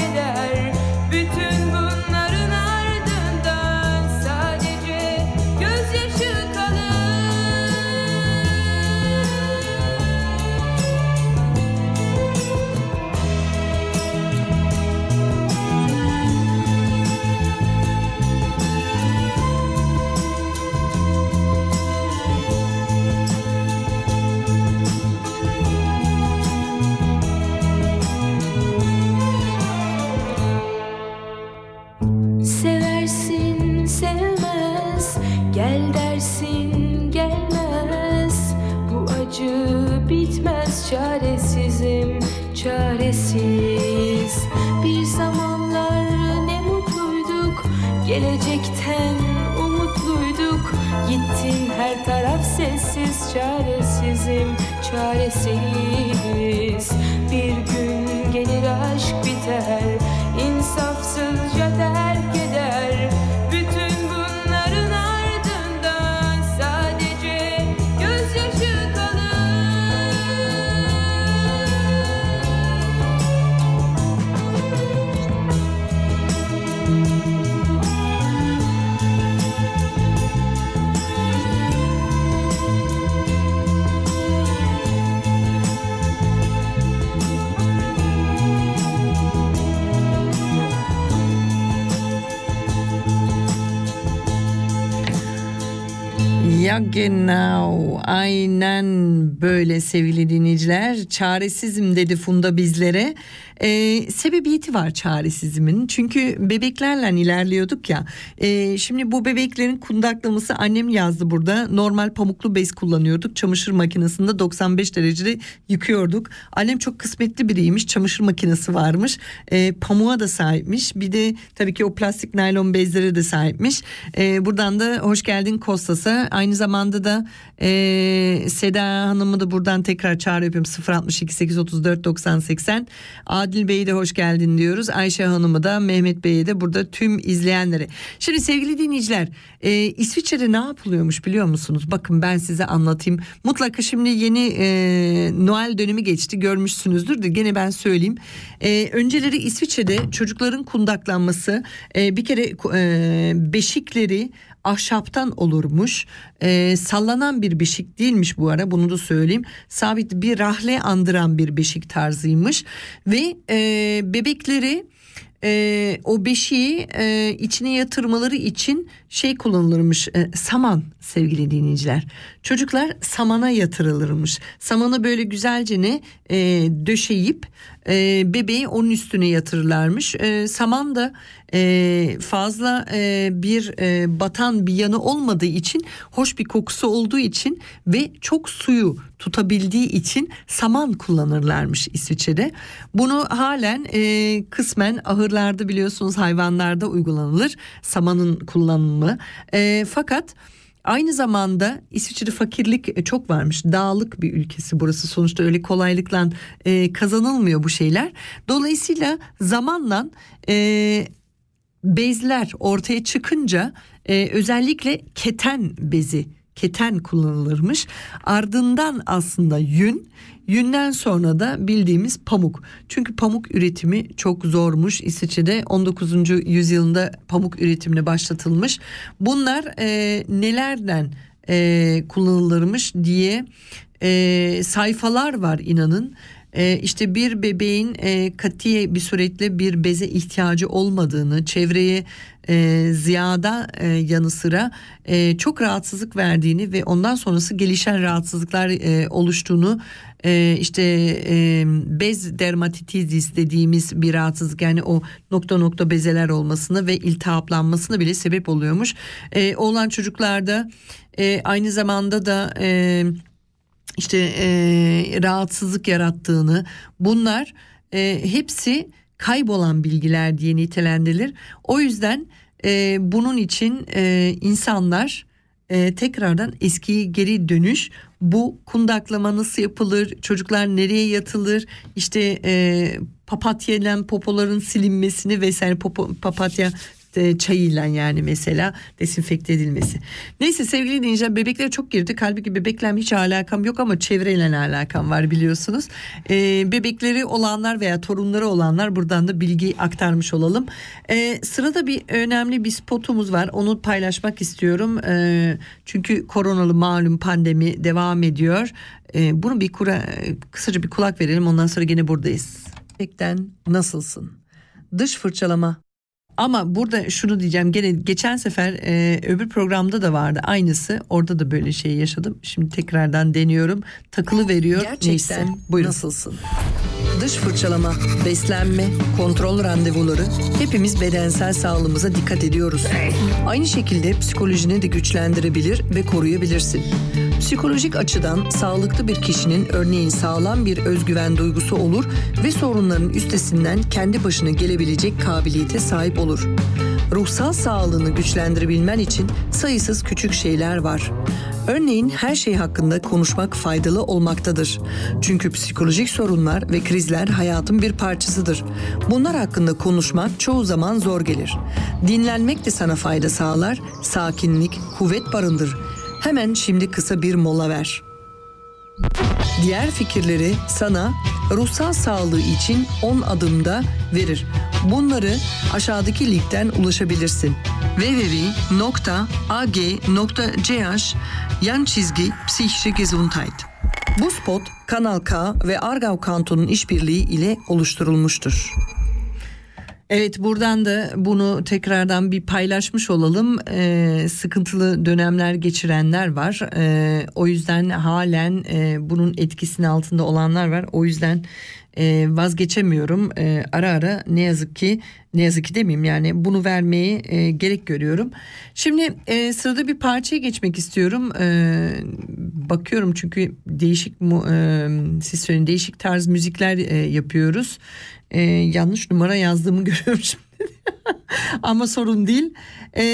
Çaresizim çaresiz Ya genau aynen böyle sevgili dinleyiciler. Çaresizim dedi Funda bizlere Ee, sebebiyeti var çaresizmin çünkü bebeklerle ilerliyorduk ya. Ee, şimdi bu bebeklerin kundaklaması annem yazdı burada. Normal pamuklu bez kullanıyorduk. Çamaşır makinesinde 95 derecede yıkıyorduk. Annem çok kısmetli biriymiş. Çamaşır makinesi varmış. Ee, pamuğa da sahipmiş. Bir de tabii ki o plastik naylon bezlere de sahipmiş. Ee, buradan da hoş geldin Kostas'a. Aynı zamanda da e, Seda Hanım'ı da buradan tekrar çağrı yapıyorum. 062 834 90 80 Adil Bey'e de hoş geldin diyoruz. Ayşe Hanım'ı da Mehmet Bey'e de burada tüm izleyenlere. Şimdi sevgili dinleyiciler e, İsviçre'de ne yapılıyormuş biliyor musunuz? Bakın ben size anlatayım. Mutlaka şimdi yeni e, Noel dönemi geçti. Görmüşsünüzdür de gene ben söyleyeyim. E, önceleri İsviçre'de çocukların kundaklanması e, bir kere e, beşikleri ahşaptan olurmuş. Ee, sallanan bir beşik değilmiş bu ara bunu da söyleyeyim. Sabit bir rahle andıran bir beşik tarzıymış ve e, bebekleri e, o beşiği e, içine yatırmaları için şey kullanılırmış e, saman sevgili dinleyiciler. Çocuklar samana yatırılırmış. Samanı böyle güzelce ne e, döşeyip e, bebeği onun üstüne yatırırlarmış. E, saman da e, fazla e, bir e, batan bir yanı olmadığı için hoş bir kokusu olduğu için ve çok suyu tutabildiği için saman kullanırlarmış İsviçre'de. Bunu halen e, kısmen ahırlarda biliyorsunuz hayvanlarda uygulanılır samanın kullanımı. E, fakat Aynı zamanda İsviçre fakirlik çok varmış. Dağlık bir ülkesi burası. Sonuçta öyle kolaylıkla e, kazanılmıyor bu şeyler. Dolayısıyla zamanla e, bezler ortaya çıkınca e, özellikle keten bezi keten kullanılırmış. Ardından aslında yün, yünden sonra da bildiğimiz pamuk. Çünkü pamuk üretimi çok zormuş. İsviçre'de 19. yüzyılında pamuk üretimine başlatılmış. Bunlar e, nelerden e, kullanılırmış diye e, sayfalar var inanın. E, işte bir bebeğin e, katiye bir suretle bir beze ihtiyacı olmadığını, çevreye e, ziyada e, yanı sıra e, çok rahatsızlık verdiğini ve ondan sonrası gelişen rahatsızlıklar e, oluştuğunu e, işte e, bez dermatitidis dediğimiz bir rahatsızlık yani o nokta nokta bezeler olmasına ve iltihaplanmasına bile sebep oluyormuş. E, oğlan çocuklarda e, aynı zamanda da e, işte e, rahatsızlık yarattığını bunlar e, hepsi kaybolan bilgiler diye nitelendirilir. O yüzden e, bunun için e, insanlar e, tekrardan eskiye geri dönüş bu kundaklama nasıl yapılır çocuklar nereye yatılır işte e, papatya popoların silinmesini vesaire popo, papatya çayıyla yani mesela desinfekte edilmesi. Neyse sevgili dinleyiciler bebeklere çok girdi. Halbuki bebekle hiç alakam yok ama çevreyle alakam var biliyorsunuz. Ee, bebekleri olanlar veya torunları olanlar buradan da bilgi aktarmış olalım. Ee, sırada bir önemli bir spotumuz var. Onu paylaşmak istiyorum. Ee, çünkü koronalı malum pandemi devam ediyor. Ee, bunu bir kura, kısaca bir kulak verelim ondan sonra gene buradayız. Bebekten nasılsın? Dış fırçalama ama burada şunu diyeceğim. Gene geçen sefer e, öbür programda da vardı. Aynısı. Orada da böyle şey yaşadım. Şimdi tekrardan deniyorum. Takılı veriyor. Gerçekten. Neyse buyurun. nasılsın? Dış fırçalama, beslenme, kontrol randevuları. Hepimiz bedensel sağlığımıza dikkat ediyoruz. Aynı şekilde psikolojini de güçlendirebilir ve koruyabilirsin. Psikolojik açıdan sağlıklı bir kişinin örneğin sağlam bir özgüven duygusu olur ve sorunların üstesinden kendi başına gelebilecek kabiliyete sahip olur. Ruhsal sağlığını güçlendirebilmen için sayısız küçük şeyler var. Örneğin her şey hakkında konuşmak faydalı olmaktadır. Çünkü psikolojik sorunlar ve krizler hayatın bir parçasıdır. Bunlar hakkında konuşmak çoğu zaman zor gelir. Dinlenmek de sana fayda sağlar, sakinlik, kuvvet barındır. Hemen şimdi kısa bir mola ver. Diğer fikirleri sana ruhsal sağlığı için 10 adımda verir. Bunları aşağıdaki linkten ulaşabilirsin. www.ag.ch yan çizgi psikische Gesundheit. Bu spot Kanal K ve Argau Kanton'un işbirliği ile oluşturulmuştur. Evet buradan da bunu tekrardan bir paylaşmış olalım. Ee, sıkıntılı dönemler geçirenler var. Ee, o yüzden halen e, bunun etkisinin altında olanlar var. O yüzden e, vazgeçemiyorum. E, ara ara ne yazık ki ne yazık ki demeyeyim yani bunu vermeyi e, gerek görüyorum. Şimdi e, sırada bir parçaya geçmek istiyorum. E, bakıyorum çünkü değişik mu e, siz söyleyin değişik tarz müzikler e, yapıyoruz. E, yanlış numara yazdığımı görüyorum şimdi. Ama sorun değil. E,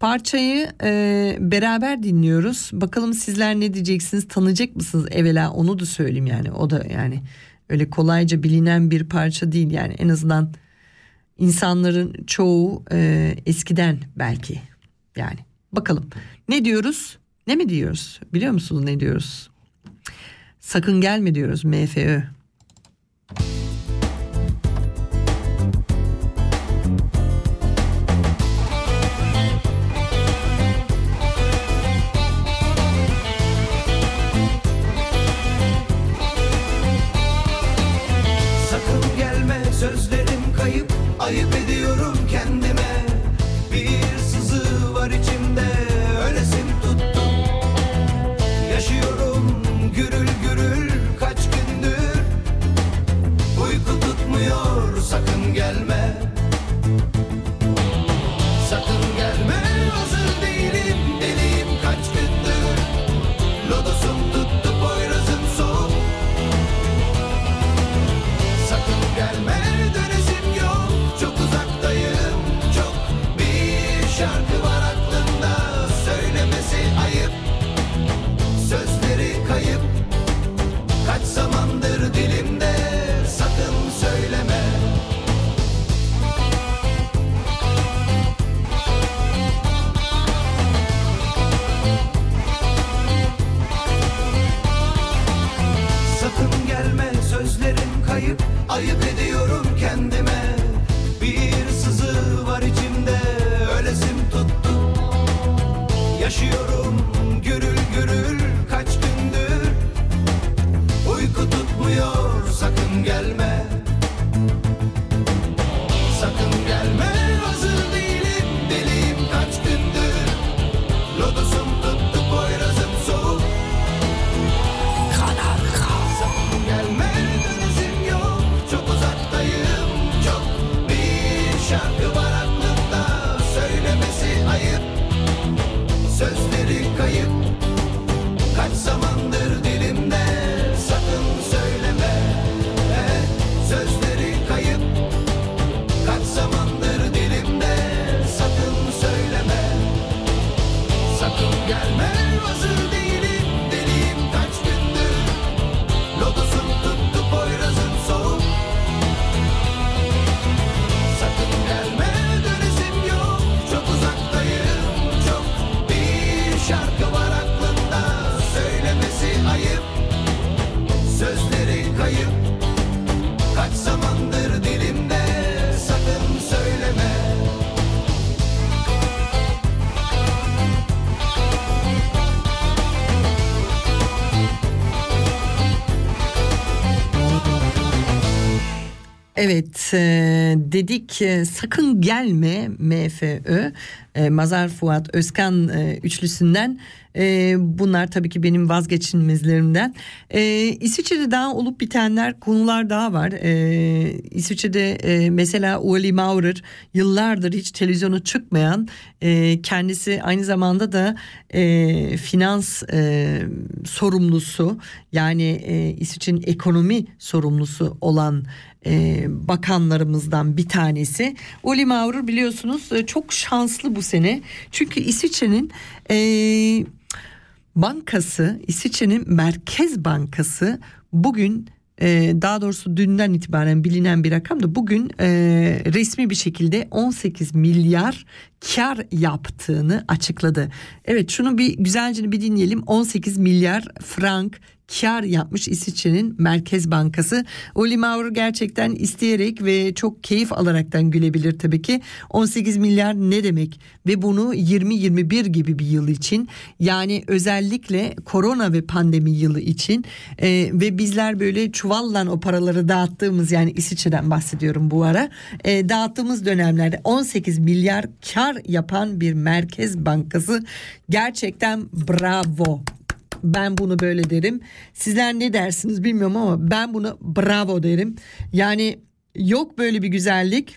parçayı e, beraber dinliyoruz. Bakalım sizler ne diyeceksiniz? Tanıyacak mısınız evvela? Onu da söyleyeyim yani. O da yani öyle kolayca bilinen bir parça değil yani. En azından insanların çoğu e, eskiden belki yani. Bakalım ne diyoruz? Ne mi diyoruz? Biliyor musunuz ne diyoruz? Sakın gelme diyoruz MFÖ. Dedik e, sakın gelme MFÖ e, Mazar Fuat Özkan e, üçlüsünden. E, bunlar tabii ki benim vazgeçilmezlerimden. E, İsviçre'de daha olup bitenler konular daha var. E, İsviçre'de e, mesela Uli Maurer yıllardır hiç televizyona çıkmayan e, kendisi aynı zamanda da e, finans e, sorumlusu yani e, İsviçre'nin ekonomi sorumlusu olan e, bakanlarımızdan bir tanesi. Uli Maurer biliyorsunuz e, çok şanslı bu sene. Çünkü İsviçre'nin e, bankası, İsviçre'nin Merkez Bankası bugün e, daha doğrusu dünden itibaren bilinen bir rakam da bugün e, resmi bir şekilde 18 milyar kar yaptığını açıkladı. Evet şunu bir güzelce bir dinleyelim. 18 milyar frank kar yapmış İsviçre'nin Merkez Bankası. Oli Maurer gerçekten isteyerek ve çok keyif alaraktan gülebilir tabii ki. 18 milyar ne demek? Ve bunu 2021 gibi bir yıl için yani özellikle korona ve pandemi yılı için e, ve bizler böyle çuvalla o paraları dağıttığımız yani İsviçre'den bahsediyorum bu ara e, dağıttığımız dönemlerde 18 milyar kar yapan bir merkez bankası gerçekten bravo ben bunu böyle derim. Sizler ne dersiniz bilmiyorum ama ben bunu bravo derim. Yani yok böyle bir güzellik.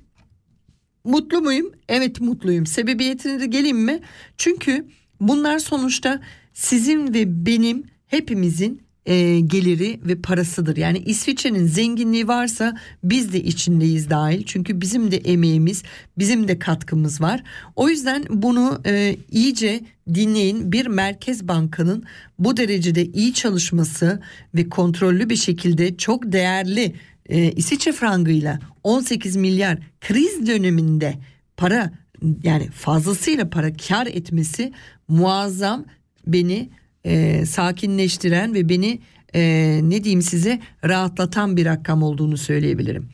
Mutlu muyum? Evet mutluyum. Sebebiyetine de geleyim mi? Çünkü bunlar sonuçta sizin ve benim hepimizin e, geliri ve parasıdır. Yani İsviçre'nin zenginliği varsa biz de içindeyiz dahil. Çünkü bizim de emeğimiz, bizim de katkımız var. O yüzden bunu e, iyice dinleyin. Bir merkez bankanın bu derecede iyi çalışması ve kontrollü bir şekilde çok değerli e, İsviçre frangıyla 18 milyar kriz döneminde para yani fazlasıyla para kar etmesi muazzam beni e, sakinleştiren ve beni e, ne diyeyim size rahatlatan bir rakam olduğunu söyleyebilirim.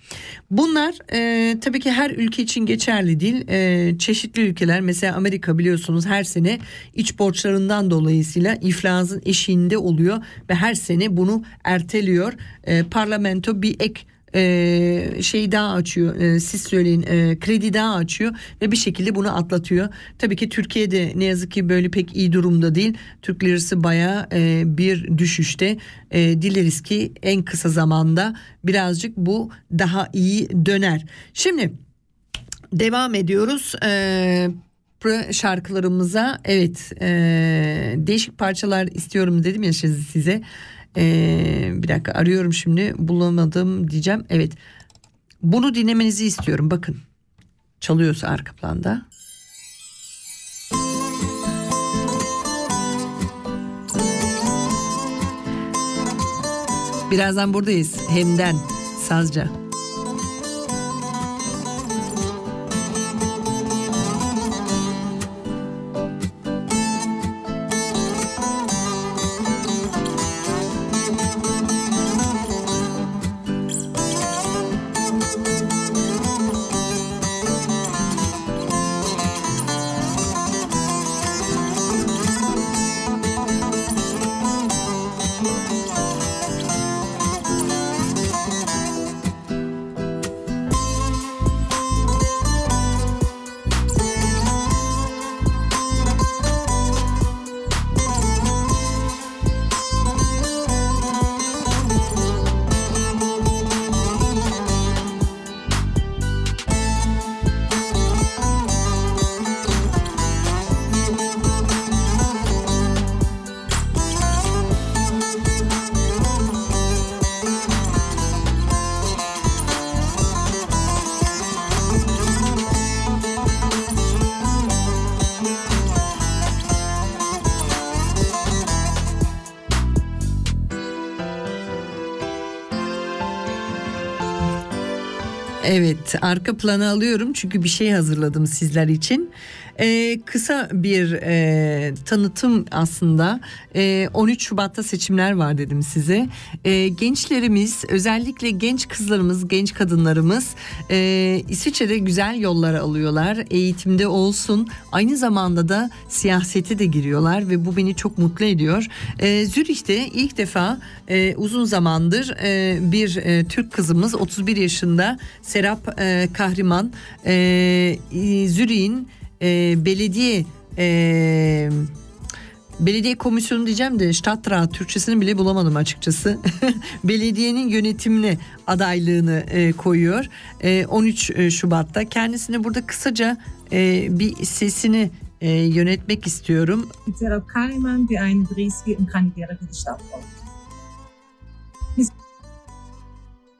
Bunlar e, tabii ki her ülke için geçerli değil. E, çeşitli ülkeler mesela Amerika biliyorsunuz her sene iç borçlarından dolayısıyla iflasın eşiğinde oluyor ve her sene bunu erteliyor. E, parlamento bir ek e, şey daha açıyor e, siz söyleyin e, kredi daha açıyor ve bir şekilde bunu atlatıyor. Tabii ki Türkiye'de ne yazık ki böyle pek iyi durumda değil. Türk lirası baya e, bir düşüşte. E, dileriz ki en kısa zamanda birazcık bu daha iyi döner. Şimdi devam ediyoruz. E, şarkılarımıza evet e, değişik parçalar istiyorum dedim ya size ee, bir dakika arıyorum şimdi bulamadım diyeceğim. Evet bunu dinlemenizi istiyorum bakın çalıyorsa arka planda. Birazdan buradayız hemden sazca. Evet arka planı alıyorum çünkü bir şey hazırladım sizler için. Ee, kısa bir e, tanıtım aslında. Ee, 13 Şubat'ta seçimler var dedim size. Ee, gençlerimiz özellikle genç kızlarımız, genç kadınlarımız e, İsviçre'de güzel yollara alıyorlar. Eğitimde olsun aynı zamanda da siyasete de giriyorlar ve bu beni çok mutlu ediyor. Ee, Zürih'te ilk defa e, uzun zamandır e, bir e, Türk kızımız 31 yaşında Serap e, Kahriman e, e, Zürih'in e, belediye e, belediye komisyonu diyeceğim de Stadtrat Türkçesini bile bulamadım açıkçası. Belediyenin yönetimine adaylığını e, koyuyor. E, 13 Şubat'ta kendisine burada kısaca e, bir sesini e, yönetmek istiyorum. Serap Kariman, die 31 und kandidiere für die Stadtrat. Wir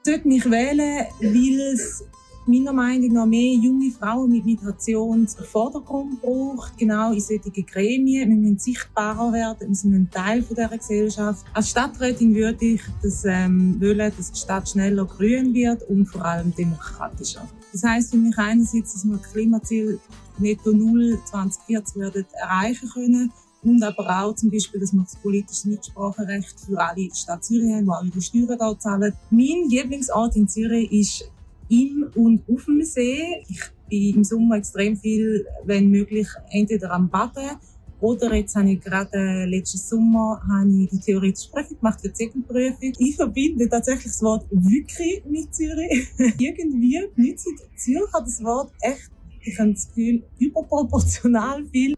sollten mich wählen, weil es meiner Meinung nach mehr junge Frauen mit Migration im Vordergrund braucht, genau in solchen Gremien. Wir müssen sichtbarer werden, wir sind ein Teil dieser Gesellschaft. Als Stadträtin würde ich das ähm, wollen, dass die Stadt schneller grün wird und vor allem demokratischer. Das heißt für mich einerseits, dass wir das Klimaziel netto null 2040 werden erreichen können und aber auch zum Beispiel, dass wir das politische Mitspracherecht für alle Stadt Zürich haben, die auch ihre Steuern da zahlen. Mein Lieblingsort in Zürich ist im und auf dem See. Ich bin im Sommer extrem viel, wenn möglich, entweder am Baden oder jetzt habe ich gerade äh, letzten Sommer habe ich die theoretische Prüfung gemacht für die Zeckenprüfung. Ich verbinde tatsächlich das Wort wirklich mit Zürich. Irgendwie nützt Zürich das Wort echt, ich habe das Gefühl, überproportional viel.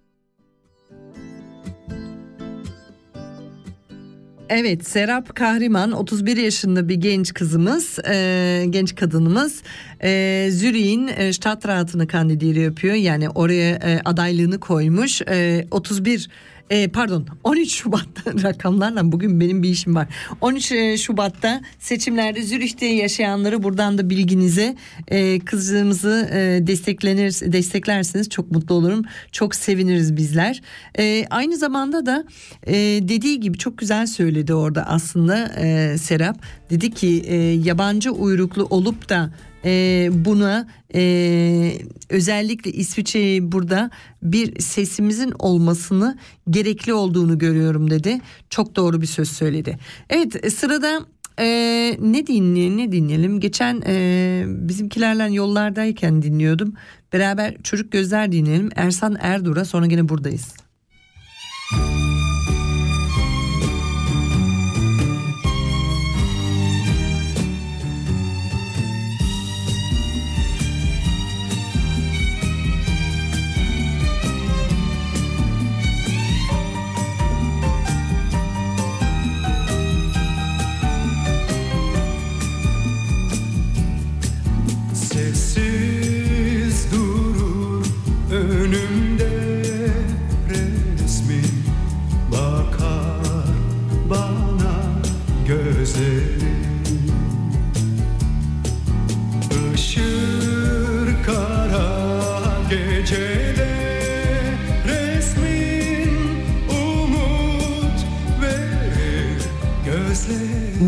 Evet Serap Kahriman 31 yaşında bir genç kızımız, e, genç kadınımız e, Zürih'in e, Stadtratını kandidiyeri yapıyor. Yani oraya e, adaylığını koymuş. E, 31 e, pardon 13 Şubat'ta rakamlarla bugün benim bir işim var. 13 e, Şubat'ta seçimlerde Zürih'te yaşayanları buradan da bilginize e, kızımızı e, desteklenir desteklerseniz çok mutlu olurum. Çok seviniriz bizler. E, aynı zamanda da e, dediği gibi çok güzel söyledi orada aslında e, Serap. Dedi ki e, yabancı uyruklu olup da e, buna e, özellikle İsviçre'ye burada bir sesimizin olmasını gerekli olduğunu görüyorum dedi. Çok doğru bir söz söyledi. Evet sırada e, ne dinleyelim ne dinleyelim geçen e, bizimkilerle yollardayken dinliyordum. Beraber çocuk gözler dinleyelim Ersan Erdur'a sonra gene buradayız. Sessiz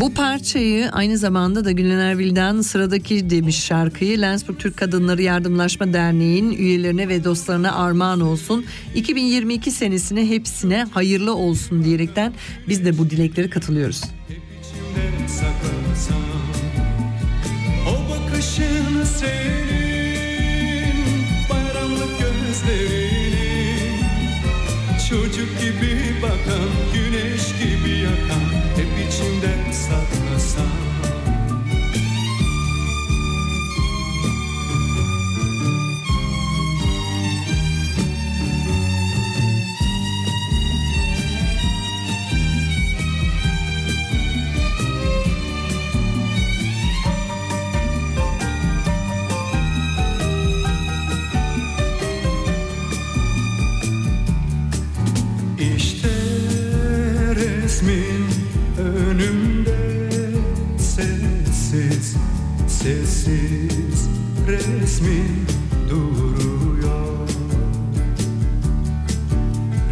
Bu parçayı aynı zamanda da Gülen Erbil'den sıradaki demiş şarkıyı Lensburg Türk Kadınları Yardımlaşma Derneği'nin üyelerine ve dostlarına armağan olsun. 2022 senesine hepsine hayırlı olsun diyerekten biz de bu dilekleri katılıyoruz. O bakışın senin gözlerin Çocuk gibi bakan içimde resmin duruyor.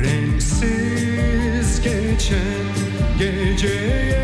Renksiz geçen geceye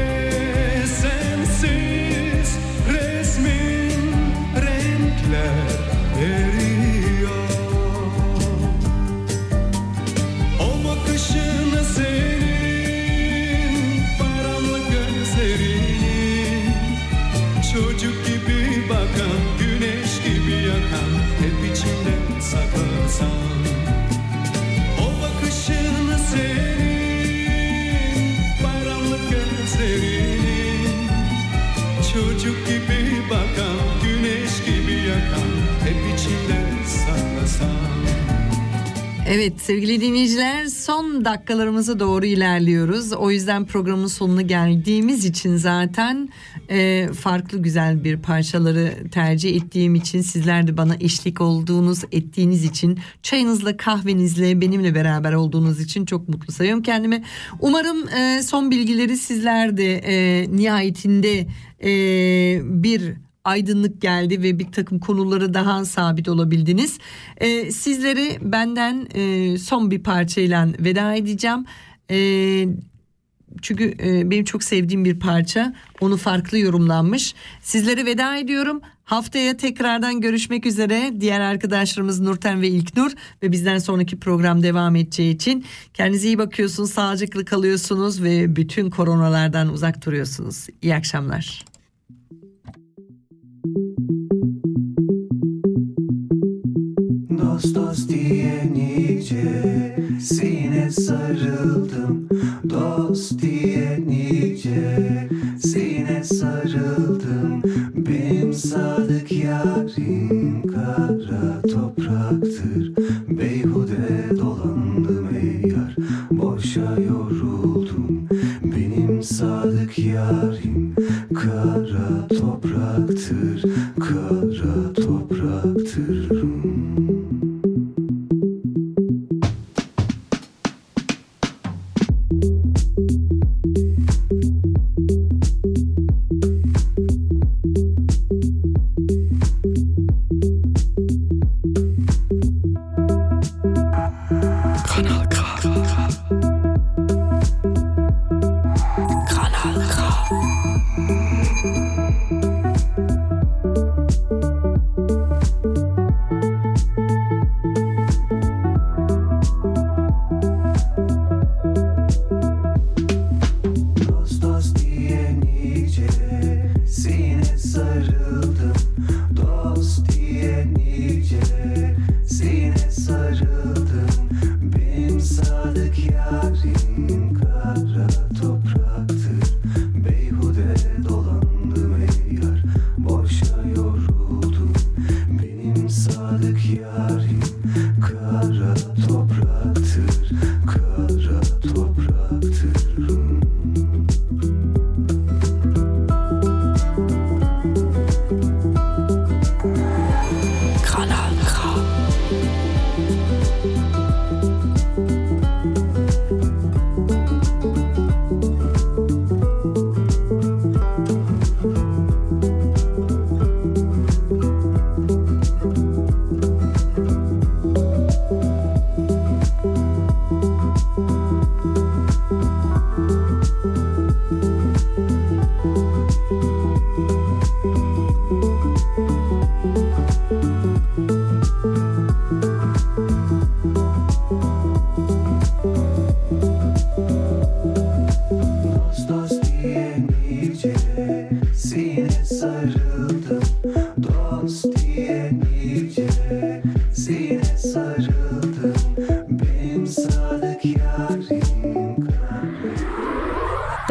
Evet sevgili dinleyiciler son dakikalarımıza doğru ilerliyoruz. O yüzden programın sonuna geldiğimiz için zaten e, farklı güzel bir parçaları tercih ettiğim için sizler de bana eşlik olduğunuz ettiğiniz için çayınızla kahvenizle benimle beraber olduğunuz için çok mutlu sayıyorum kendimi. Umarım e, son bilgileri sizler de e, nihayetinde e, bir aydınlık geldi ve bir takım konuları daha sabit olabildiniz. Ee, sizleri benden e, son bir parçayla veda edeceğim. Ee, çünkü e, benim çok sevdiğim bir parça. Onu farklı yorumlanmış. Sizlere veda ediyorum. Haftaya tekrardan görüşmek üzere. Diğer arkadaşlarımız Nurten ve İlknur ve bizden sonraki program devam edeceği için kendinize iyi bakıyorsunuz, sağlıcakla kalıyorsunuz ve bütün koronalardan uzak duruyorsunuz. İyi akşamlar. Dost dost diye nice Sine sarıldım. Dost diye nice Sine sarıldım. Benim sadık yarim Kara topraktır topraktır Kara